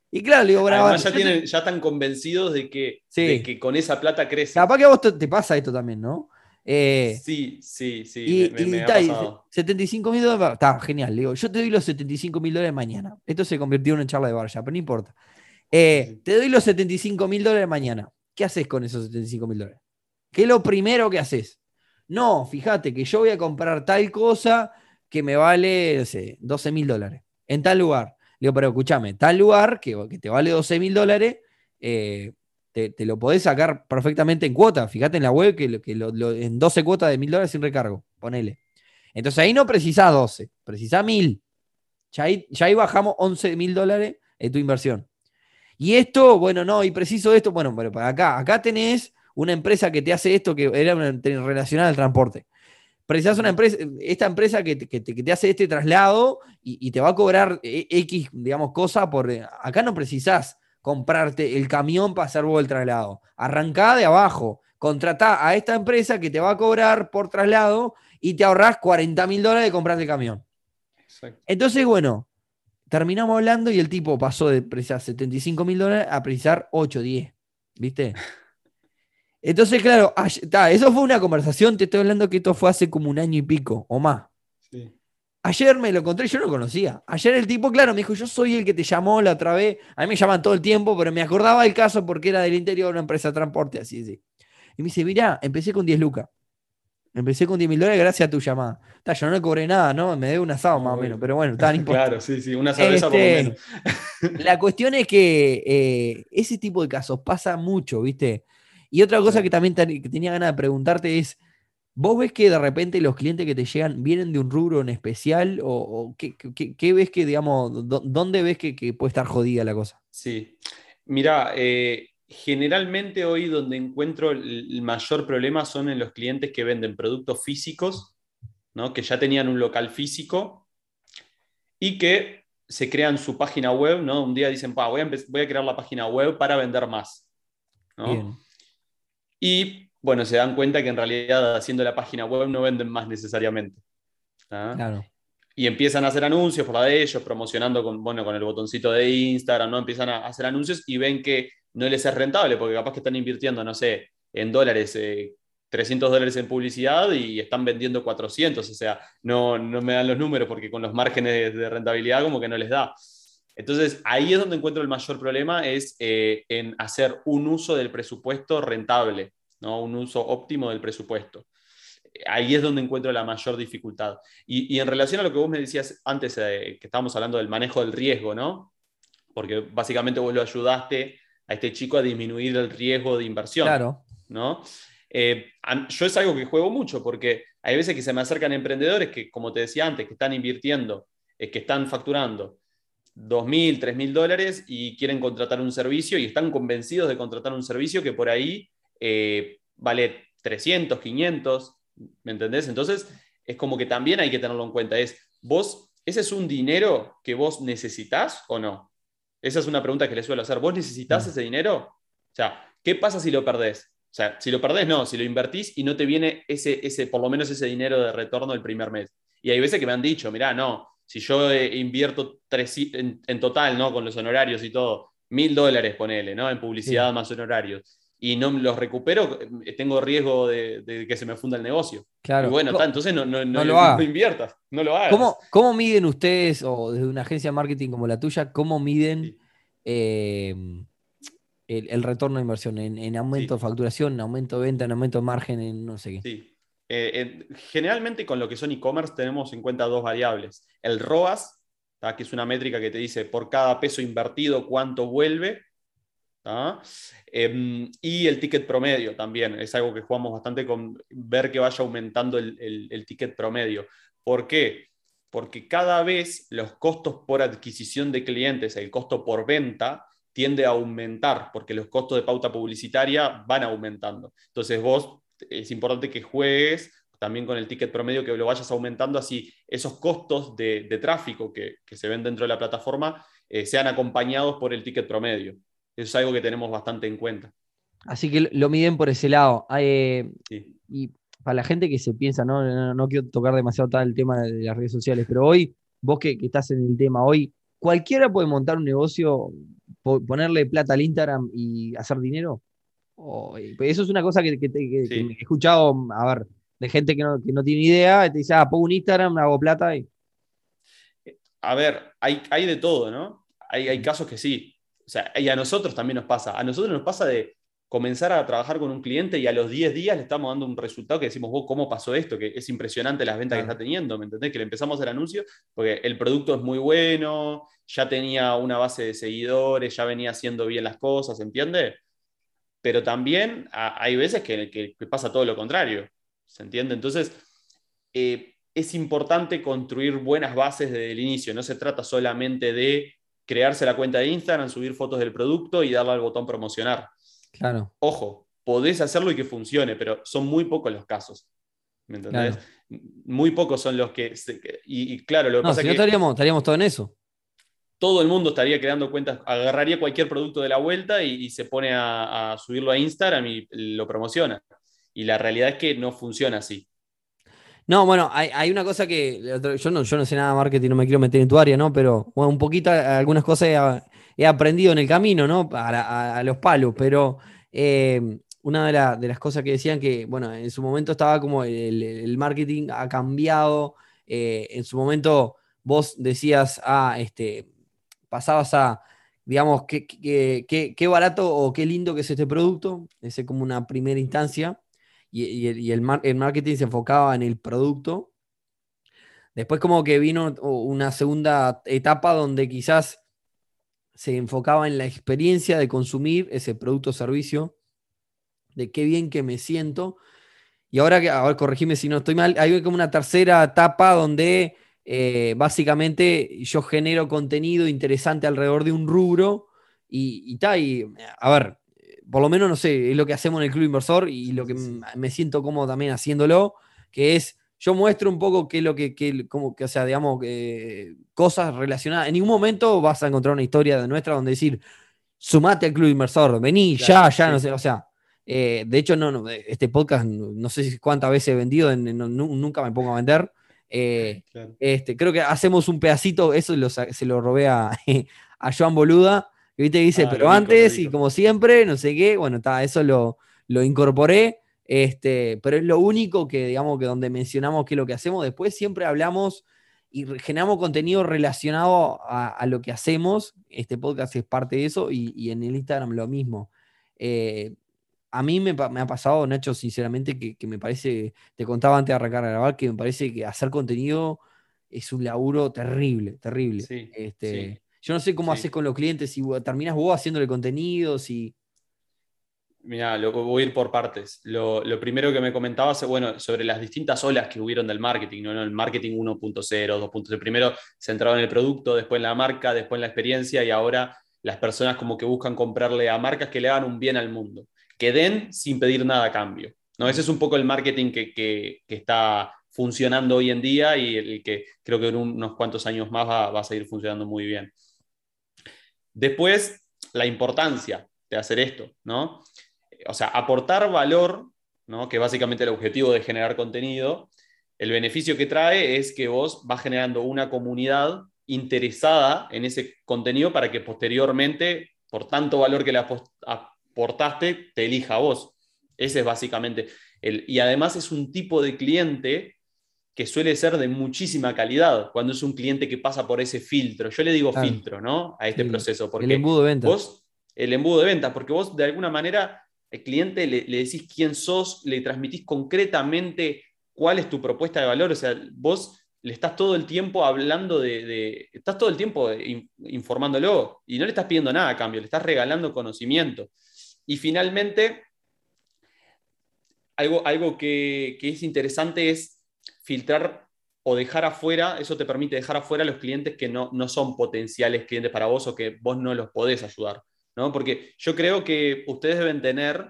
Y claro, le digo, Además, ya, tienen, ya están convencidos de que, que con esa plata crece. Capaz que a vos te, pasa esto también, ¿no? Eh, sí, sí, sí. Y, me, ha 75 mil dólares. Está genial. Le digo, yo te doy los 75 mil dólares mañana. Esto se convirtió en una charla de bar ya, pero no importa. Eh, te doy los 75 mil dólares mañana. ¿Qué haces con esos 75 mil dólares? ¿Qué es lo primero que haces? No, fíjate que yo voy a comprar tal cosa que me vale, no sé, 12 mil dólares en tal lugar. Le digo, pero escúchame, tal lugar que, te vale 12 mil dólares, eh, te, lo podés sacar perfectamente en cuota. Fíjate en la web que, en 12 cuotas de mil dólares sin recargo. Ponele. Entonces ahí no precisás 12, precisás mil. Ya ahí, ya ahí bajamos 11 mil dólares en tu inversión. Y esto, bueno, no, y preciso esto, bueno, pero para acá, acá tenés una empresa que te hace esto que era relacionada al transporte. Precisás una empresa, esta empresa que, te, hace este traslado y, te va a cobrar e, X, digamos, cosa por. Acá no precisás comprarte el camión para hacer vos el traslado. Arrancá de abajo. Contratá a esta empresa que te va a cobrar por traslado y te ahorrás 40 mil dólares de comprarte el camión. Entonces, bueno, terminamos hablando y el tipo pasó de precisar 75 mil dólares a precisar 8, 10. ¿Viste? Entonces, claro, eso fue una conversación, te estoy hablando que esto fue hace como un año y pico o más. Ayer me lo encontré, yo no lo conocía. Ayer el tipo, claro, me dijo, yo soy el que te llamó la otra vez. A mí me llaman todo el tiempo, pero me acordaba del caso porque era del interior de una empresa de transporte, así, así. Y me dice, mirá, empecé con 10 lucas. Empecé con 10 mil dólares gracias a tu llamada. yo no le cobré nada, ¿no? Me debe un asado más o menos, pero bueno, tan importante. Claro, sí, sí, una cerveza por lo este, menos. la cuestión es que eh, ese tipo de casos pasa mucho, ¿viste? Y otra cosa que también tenía ganas de preguntarte es, ¿vos ves que de repente los clientes que te llegan vienen de un rubro en especial? ¿O, qué, ves que, digamos, dónde ves que, puede estar jodida la cosa? Sí, mira, eh, generalmente hoy donde encuentro el mayor problema son en los clientes que venden productos físicos, ¿no? que ya tenían un local físico y que se crean su página web, ¿no? Un día dicen, voy, a voy a crear la página web para vender más. Y bueno, se dan cuenta que en realidad haciendo la página web no venden más necesariamente. Claro. Y empiezan a hacer anuncios por la de ellos, promocionando con, bueno, con el botoncito de Instagram, ¿no? Empiezan a hacer anuncios y ven que no les es rentable, porque capaz que están invirtiendo, no sé, en dólares, 300 eh, dólares en publicidad y están vendiendo 400, o sea, no, no me dan los números porque con los márgenes de rentabilidad como que no les da. Entonces, ahí es donde encuentro el mayor problema, es eh, en hacer un uso del presupuesto rentable, ¿no? un uso óptimo del presupuesto. Ahí es donde encuentro la mayor dificultad. Y, en relación a lo que vos me decías antes, eh, que estábamos hablando del manejo del riesgo, ¿no? Porque básicamente vos lo ayudaste a este chico a disminuir el riesgo de inversión. Claro. ¿no? Eh, yo es algo que juego mucho porque hay veces que se me acercan emprendedores que, como te decía antes, que están invirtiendo, eh, que están facturando 2.000, 3.000 dólares y quieren contratar un servicio y están convencidos de contratar un servicio que por ahí eh, vale 300, 500, ¿me entendés? Entonces, es como que también hay que tenerlo en cuenta. Es, vos, ese es un dinero que vos necesitas o no? Esa es una pregunta que le suelo hacer. ¿Vos necesitas mm. ese dinero? O sea, ¿qué pasa si lo perdés? O sea, si lo perdés, no, si lo invertís y no te viene ese, ese, por lo menos ese dinero de retorno el primer mes. Y hay veces que me han dicho, mirá, no, si yo eh, invierto tres, en, total, ¿no? Con los honorarios y todo, mil dólares, ponele, ¿no? En publicidad más honorarios. Y no los recupero, eh, tengo riesgo de, que se me funda el negocio. Claro. Y bueno, entonces no, no, no, lo inviertas, no lo hagas. ¿Cómo, ¿Cómo, miden ustedes, o desde una agencia de marketing como la tuya, cómo miden eh, el, retorno de inversión? En, aumento de facturación, en aumento de venta, en aumento de margen, en no sé qué. Sí. generalmente con lo que son e-commerce tenemos en cuenta dos variables. El ROAS, que es una métrica que te dice por cada peso invertido cuánto vuelve, Em, y el ticket promedio también, es algo que jugamos bastante con ver que vaya aumentando el, ticket promedio. ¿Por qué? Porque cada vez los costos por adquisición de clientes, el costo por venta, tiende a aumentar, porque los costos de pauta publicitaria van aumentando. Entonces vos es importante que juegues también con el ticket promedio, que lo vayas aumentando, así esos costos de, tráfico que, se ven dentro de la plataforma eh, sean acompañados por el ticket promedio. Eso es algo que tenemos bastante en cuenta. Así que lo miden por ese lado. Eh, y para la gente que se piensa, ¿no? No, quiero tocar demasiado tal el tema de las redes sociales, pero hoy, vos que, estás en el tema, hoy, ¿cualquiera puede montar un negocio, ponerle plata al Instagram y hacer dinero? Eh, eso es una cosa que, he escuchado, a ver, de gente que no, tiene idea, te dice, ah, pongo un Instagram, hago plata y... A ver, hay, hay de todo, ¿no? Hay, hay casos que sí, o sea, y a nosotros también nos pasa. A nosotros nos pasa de comenzar a trabajar con un cliente y a los 10 días le estamos dando un resultado que decimos, vos, ¿cómo pasó esto? Que es impresionante las ventas que está teniendo, ¿me entendés? Que le empezamos el anuncio porque el producto es muy bueno, ya tenía una base de seguidores, ya venía haciendo bien las cosas, ¿entiende? Pero también hay veces que, pasa todo lo contrario, ¿se entiende? Entonces, eh, es importante construir buenas bases desde el inicio, no se trata solamente de crearse la cuenta de Instagram, subir fotos del producto y darle al botón promocionar. Claro. Ojo, podés hacerlo y que funcione, pero son muy pocos los casos. ¿Me entendés? Muy pocos son los que. y, claro, lo que pasa si no estaríamos, estaríamos todos en eso. Todo el mundo estaría creando cuentas, agarraría cualquier producto de la vuelta y, se pone a, subirlo a Instagram y lo promociona. Y la realidad es que no funciona así. No, bueno, hay, una cosa que yo no, yo no sé nada de marketing, no me quiero meter en tu área, ¿no? Pero bueno, un poquito algunas cosas he, aprendido en el camino, ¿no? A, los palos, pero eh, una de, las cosas que decían que, bueno, en su momento estaba como el, marketing ha cambiado, eh, en su momento vos decías, ah, este, pasabas a, digamos, qué, qué barato o qué lindo que es este producto, ese como una primera instancia y, el, marketing se enfocaba en el producto. Después como que vino una segunda etapa donde quizás se enfocaba en la experiencia de consumir ese producto o servicio, de qué bien que me siento. Y ahora que, ahora corregime si no estoy mal, hay como una tercera etapa donde eh, básicamente yo genero contenido interesante alrededor de un rubro y, y, y a ver, por lo menos, no sé, es lo que hacemos en el Club Inversor y lo que me siento cómodo también haciéndolo, que es, yo muestro un poco qué es lo que, como que, o sea, digamos, cosas relacionadas. En ningún momento vas a encontrar una historia de nuestra donde decir, sumate al Club Inversor, vení, ya, ya, no sé, o sea. Eh, de hecho, no, este podcast no sé cuántas veces he vendido, nunca me pongo a vender. Eh, este, creo que hacemos un pedacito, eso se lo robé a, a Joan Boluda, que viste dice, ah, pero antes y como siempre, no sé qué, bueno, está, eso lo, lo incorporé, este, pero es lo único que, digamos, que donde mencionamos que lo que hacemos, después siempre hablamos y generamos contenido relacionado a, lo que hacemos, este podcast es parte de eso, y, en el Instagram lo mismo. Eh, a mí me, ha pasado, Nacho, sinceramente, que, me parece, te contaba antes de arrancar a grabar, que me parece que hacer contenido es un laburo terrible, terrible. este, Yo no sé cómo haces con los clientes, si terminas vos haciéndole contenido, si... Mira, lo voy a ir por partes. Lo, primero que me comentabas, bueno, sobre las distintas olas que hubieron del marketing, ¿no? El marketing 1.0, 2.0. Primero centrado en el producto, después en la marca, después en la experiencia y ahora las personas como que buscan comprarle a marcas que le hagan un bien al mundo que den sin pedir nada a cambio. ¿no? Ese es un poco el marketing que, está funcionando hoy en día y el que creo que en unos cuantos años más va, a seguir funcionando muy bien. Después, la importancia de hacer esto, ¿no? O sea, aportar valor, ¿no? que básicamente el objetivo de generar contenido, el beneficio que trae es que vos vas generando una comunidad interesada en ese contenido para que posteriormente, por tanto valor que le portaste, te elija a vos. Ese es básicamente el. Y además es un tipo de cliente que suele ser de muchísima calidad cuando es un cliente que pasa por ese filtro. Yo le digo filtro, ¿no? A este proceso. Porque el embudo de ventas. Vos, el embudo de ventas, porque vos de alguna manera el cliente le, le, decís quién sos, le transmitís concretamente cuál es tu propuesta de valor. O sea, vos le estás todo el tiempo hablando de, estás todo el tiempo informándolo y no le estás pidiendo nada a cambio, le estás regalando conocimiento. Y finalmente, algo, algo que, es interesante es filtrar o dejar afuera, eso te permite dejar afuera a los clientes que no, no son potenciales clientes para vos o que vos no los podés ayudar. ¿no? Porque yo creo que ustedes deben tener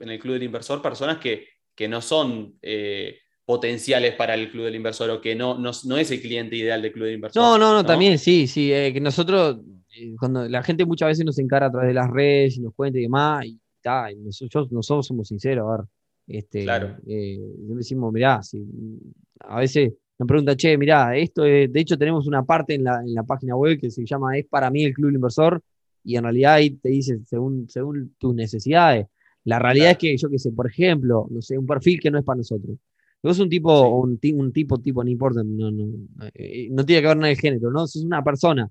en el Club del Inversor personas que, no son eh, potenciales para el Club del Inversor o que no, no, es el cliente ideal del Club del Inversor. No, no, no, también sí, sí, eh, que nosotros eh, cuando la gente muchas veces nos encara a través de las redes y nos cuenta y demás, y, nosotros, somos sinceros, a ver, este, claro. Eh, decimos, mirá, a veces nos pregunta, che, mirá, esto de hecho tenemos una parte en la, en la, página web que se llama Es para mí el Club Inversor, y en realidad ahí te dice según, según tus necesidades. La realidad es que, yo qué sé, por ejemplo, no sé, un perfil que no es para nosotros. Vos un tipo, un, un, tipo, tipo, no importa, no, no, eh, no tiene que ver nada de género, ¿no? es una persona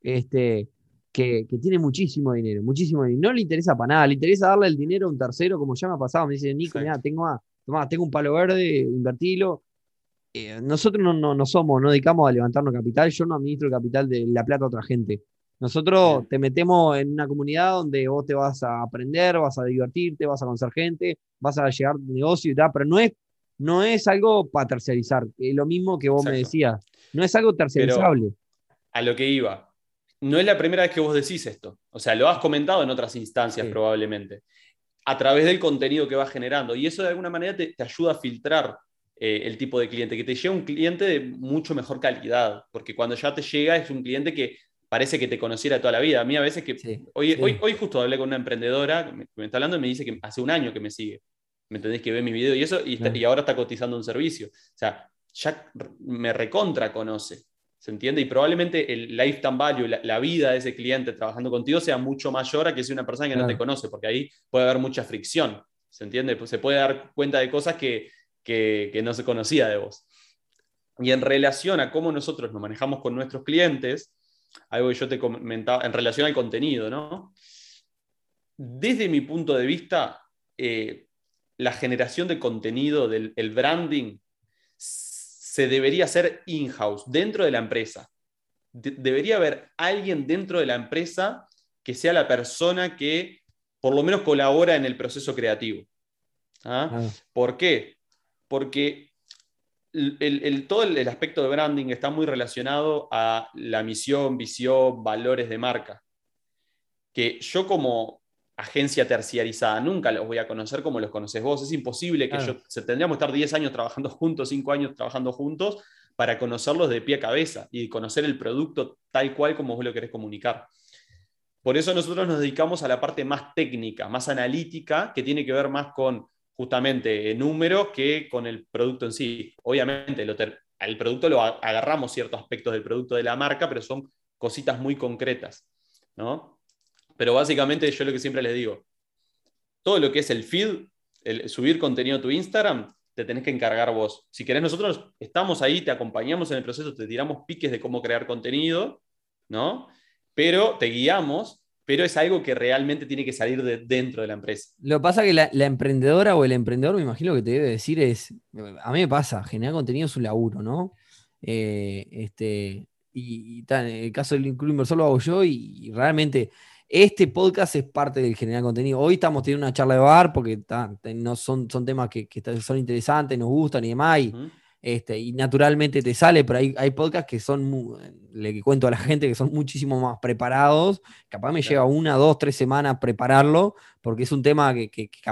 este, que, tiene muchísimo dinero, muchísimo dinero. No le interesa para nada, le interesa darle el dinero a un tercero, como ya me ha pasado. Me dice, Nico, mira, tengo, tengo un palo verde, invertilo. Eh, nosotros no, no, somos, no dedicamos a levantarnos capital. Yo no administro el capital de la plata a otra gente. Nosotros te metemos en una comunidad donde vos te vas a aprender, vas a divertirte, vas a conocer gente, vas a llegar negocio y tal, pero no es, no es algo para tercerizar. Es lo mismo que vos me decías. No es algo tercerizable. a lo que iba, no es la primera vez que vos decís esto. O sea, lo has comentado en otras instancias probablemente. A través del contenido que vas generando. Y eso de alguna manera te, ayuda a filtrar eh, el tipo de cliente, que te llega un cliente de mucho mejor calidad. Porque cuando ya te llega es un cliente que parece que te conociera toda la vida. A mí a veces que... hoy, Hoy, hoy justo hablé con una emprendedora que me, está hablando y me dice que hace un año que me sigue. ¿Me entendés? Que ve mi video y eso, y, y ahora está cotizando un servicio. O sea, ya me recontra conoce. ¿Se entiende? Y probablemente el lifetime value, la, vida de ese cliente trabajando contigo sea mucho mayor a que sea una persona que no te conoce, porque ahí puede haber mucha fricción. ¿Se entiende? Pues se puede dar cuenta de cosas que, no se conocía de vos. Y en relación a cómo nosotros nos manejamos con nuestros clientes, algo que yo te comentaba, en relación al contenido, ¿no? Desde mi punto de vista, eh, la generación de contenido, del el branding, se debería hacer in-house, dentro de la empresa. debería haber alguien dentro de la empresa que sea la persona que por lo menos colabora en el proceso creativo. ¿Ah? Ah. ¿Por qué? Porque el, todo el, aspecto de branding está muy relacionado a la misión, visión, valores de marca. Que yo como agencia terciarizada, nunca los voy a conocer como los conoces vos. Es imposible que yo, se, tendríamos que estar 10 años trabajando juntos, 5 años trabajando juntos, para conocerlos de pie a cabeza y conocer el producto tal cual como vos lo querés comunicar. Por eso nosotros nos dedicamos a la parte más técnica, más analítica, que tiene que ver más con justamente números que con el producto en sí. Obviamente, el producto lo agarramos ciertos aspectos del producto de la marca, pero son cositas muy concretas, ¿no? Pero básicamente yo lo que siempre les digo, todo lo que es el feed, el subir contenido a tu Instagram, te tenés que encargar vos. Si querés, nosotros estamos ahí, te acompañamos en el proceso, te tiramos piques de cómo crear contenido, ¿no? Pero te guiamos, pero es algo que realmente tiene que salir de dentro de la empresa. Lo que pasa es que la, emprendedora o el emprendedor, me imagino que te debe decir es, a mí me pasa, generar contenido es un laburo, ¿no? Eh, este, y, en el caso del Club Inversor lo hago yo y realmente este podcast es parte del generar contenido. Hoy estamos teniendo una charla de bar porque no son, son temas que, son interesantes, nos gustan y demás. Y, este, y naturalmente te sale, pero hay, hay podcasts que son, le cuento a la gente que son muchísimo más preparados. Capaz me lleva una, dos, tres semanas prepararlo, porque es un tema que,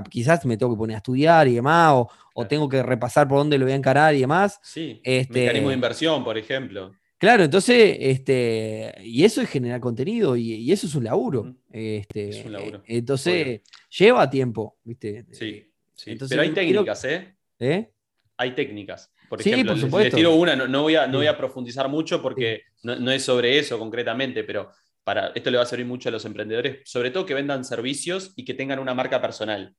quizás me tengo que poner a estudiar y demás, o, tengo que repasar por dónde lo voy a encarar y demás. Sí, este, mecanismo de inversión, por ejemplo. Claro, entonces, este, y eso es generar contenido y, eso es un laburo. Este, es un laburo. Entonces, lleva tiempo, ¿viste? Sí, sí. pero hay técnicas, ¿eh? ¿eh? Hay técnicas. Por ejemplo, por les, tiro una, no, voy a, no voy a profundizar mucho porque no, es sobre eso concretamente, pero para, esto le va a servir mucho a los emprendedores, sobre todo que vendan servicios y que tengan una marca personal.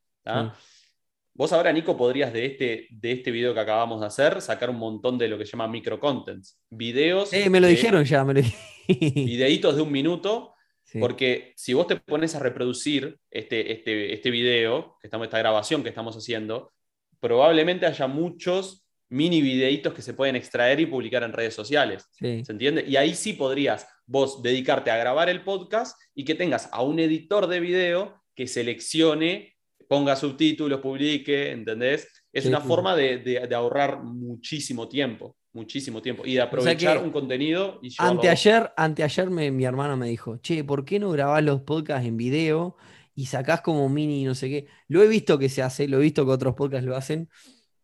Vos ahora, Nico, podrías de este, de este video que acabamos de hacer sacar un montón de lo que se llama microcontents. Videos. Eh, me lo dijeron ya, me lo Videitos de un minuto. Porque si vos te pones a reproducir este, este, este video, que estamos, esta grabación que estamos haciendo, probablemente haya muchos mini videitos que se pueden extraer y publicar en redes sociales. ¿Se entiende? Y ahí sí podrías vos dedicarte a grabar el podcast y que tengas a un editor de video que seleccione ponga subtítulos, publique, ¿entendés? Es una forma de, ahorrar muchísimo tiempo, muchísimo tiempo, y de aprovechar un contenido. Y anteayer, anteayer mi hermano me dijo, che, ¿por qué no grabás los podcasts en video y sacás como mini no sé qué? Lo he visto que se hace, lo he visto que otros podcasts lo hacen.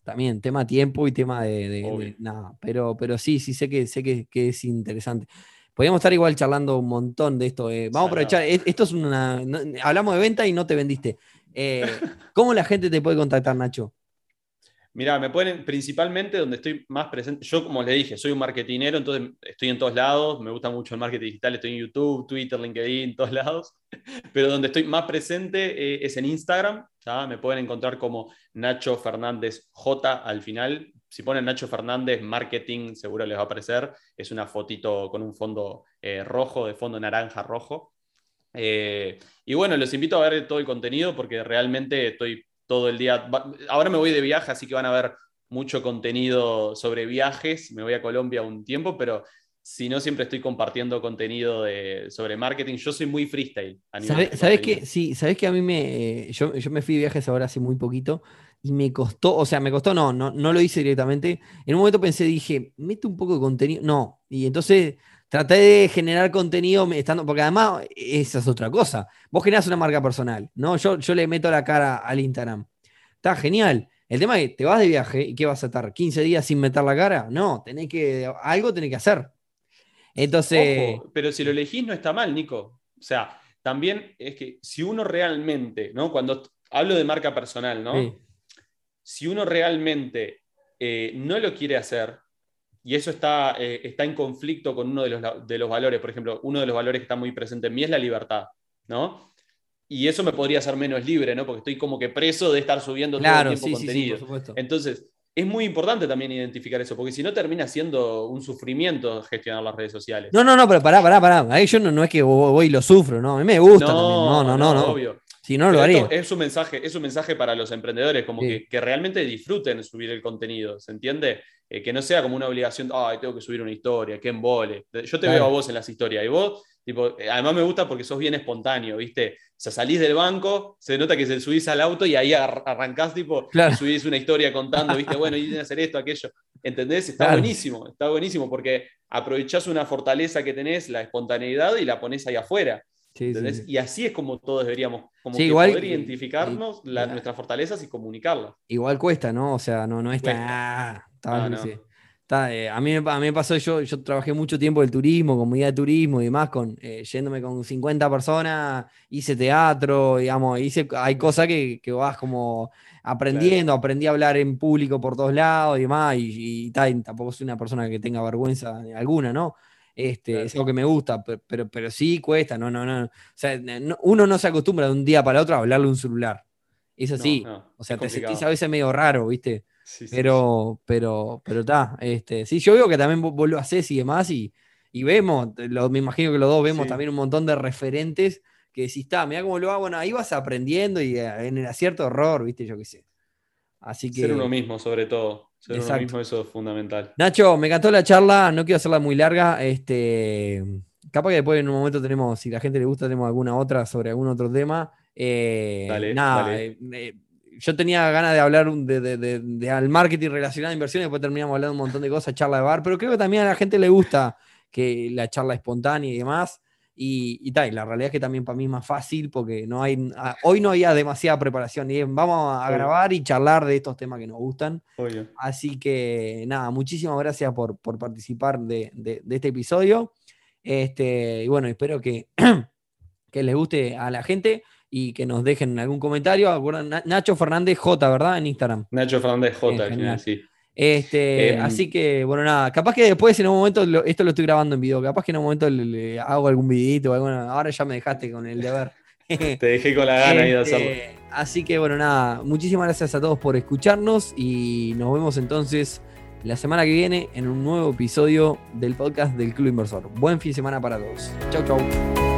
También, tema tiempo y tema de, nada. Pero, pero sí, sí sé que sé que, es interesante. Podríamos estar igual charlando un montón de esto. Eh. Vamos a aprovechar. Esto es una. hablamos de venta y no te vendiste. Eh, ¿Cómo la gente te puede contactar, Nacho? Mira, me pueden principalmente donde estoy más presente. Yo, como le dije, soy un marketinero, entonces estoy en todos lados. Me gusta mucho el marketing digital. Estoy en YouTube, Twitter, LinkedIn, todos lados. Pero donde estoy más presente eh, es en Instagram. Me pueden encontrar como Nacho Fernández J al final. Si ponen Nacho Fernández Marketing, seguro les va a aparecer. Es una fotito con un fondo eh, rojo, de fondo naranja rojo. Eh, y bueno, los invito a ver todo el contenido porque realmente estoy todo el día. Ahora me voy de viaje, así que van a ver mucho contenido sobre viajes. Me voy a Colombia un tiempo, pero si no, siempre estoy compartiendo contenido sobre marketing. Yo soy muy freestyle. ¿Sabes que Sí, sabes que a mí me. Yo, yo, me fui de viajes ahora hace muy poquito y me costó, o sea, me costó, no, no, no lo hice directamente. En un momento pensé, dije, mete un poco de contenido. No, y entonces traté de generar contenido estando, porque además esa es otra cosa. Vos generás una marca personal, ¿no? Yo, yo le meto la cara al Instagram. Está genial. El tema es que te vas de viaje y ¿qué vas a estar? ¿15 días sin meter la cara? No, tenés que, algo tenés que hacer. Entonces. pero si lo elegís no está mal, Nico. O sea, también es que si uno realmente, ¿no? Cuando hablo de marca personal, ¿no? Si uno realmente eh, no lo quiere hacer, y eso está, eh, está en conflicto con uno de los, de los valores. Por ejemplo, uno de los valores que está muy presente en mí es la libertad, ¿no? Y eso me podría hacer menos libre, ¿no? Porque estoy como que preso de estar subiendo todo el tiempo contenido. Entonces, es muy importante también identificar eso, porque si no termina siendo un sufrimiento gestionar las redes sociales. No, no, no, pero pará, pará, pará. Ahí yo no, no es que voy y lo sufro, ¿no? A mí me gusta no, también. No, no, no, no. Obvio. Si no, lo haría. Es un, mensaje, es un mensaje para los emprendedores, como que, que, realmente disfruten subir el contenido, ¿se entiende? Eh, que no sea como una obligación, ay, tengo que subir una historia, que embole. Yo te veo a vos en las historias y vos, tipo, eh, además me gusta porque sos bien espontáneo, ¿viste? O sea, salís del banco, se nota que se subís al auto y ahí arrancás, tipo, y subís una historia contando, ¿viste? Bueno, y que hacer esto, aquello. ¿Entendés? Está buenísimo, está buenísimo porque aprovechás una fortaleza que tenés, la espontaneidad, y la pones ahí afuera. Y así es como todos deberíamos como Sí, que igual- poder identificarnos la- nuestras fortalezas y comunicarlas. Igual cuesta, ¿no? O sea, no, no es tan. Ah, está- Ah, no. sí. Está, eh, a, mí, a mí me pasó, yo, yo trabajé mucho tiempo del turismo, con guía de turismo y demás, con, eh, yéndome con 50 personas, hice teatro, digamos, hice, hay cosas que, que vas como aprendiendo, aprendí a hablar en público por todos lados y demás, y, y y tampoco soy una persona que tenga vergüenza alguna, ¿no? Este, Claro. Es algo que me gusta, pero, pero, pero sí cuesta, no, no, no. O sea, no- uno no se acostumbra de un día para otro a hablarle un celular. Eso No, sí, no, o sea, es te sentís a veces medio raro, ¿viste? Sí, sí, Pero, pero, pero está. Este, sí, yo veo que también vos, vos lo hacés y demás, y, y vemos, lo- me imagino que los dos vemos Sí. también un montón de referentes que decís, está, mira cómo lo hago, bueno, ahí vas aprendiendo y eh, en el acierto error, ¿viste? Yo qué sé. Así que. Ser uno mismo, sobre todo. Ser Exacto. uno mismo, eso es fundamental. Nacho, me encantó la charla, no quiero hacerla muy larga. Este, capaz que después en un momento tenemos, si la gente le gusta, tenemos alguna otra sobre algún otro tema. Eh, Dale, nada, dale. eh, eh, yo tenía ganas de hablar de, de- de- de al marketing relacionado a inversiones, después terminamos hablando un montón de cosas, charla de bar, pero creo que también a la gente le gusta que la charla espontánea y demás. Y, y tal, y la realidad es que también para mí es más fácil porque no hay, hoy no había demasiada preparación. Y vamos a grabar y charlar de estos temas que nos gustan. Obvio. Así que nada, muchísimas gracias por, por participar de, de- de este episodio. Este, y bueno, espero que, que les guste a la gente y que nos dejen algún comentario. Nacho Fernández J, ¿verdad? En Instagram. Nacho Fernández J, sí. Este, Em, así que, bueno, nada, capaz que después en un momento, lo- esto lo estoy grabando en video, capaz que en un momento le, le hago algún videito, alguna, ahora ya me dejaste con el deber. Te dejé con la gana ahí de Este, hacerlo. Así que bueno, nada, muchísimas gracias a todos por escucharnos y nos vemos entonces la semana que viene en un nuevo episodio del podcast del Club Inversor. Buen fin de semana para todos. Chau, chau.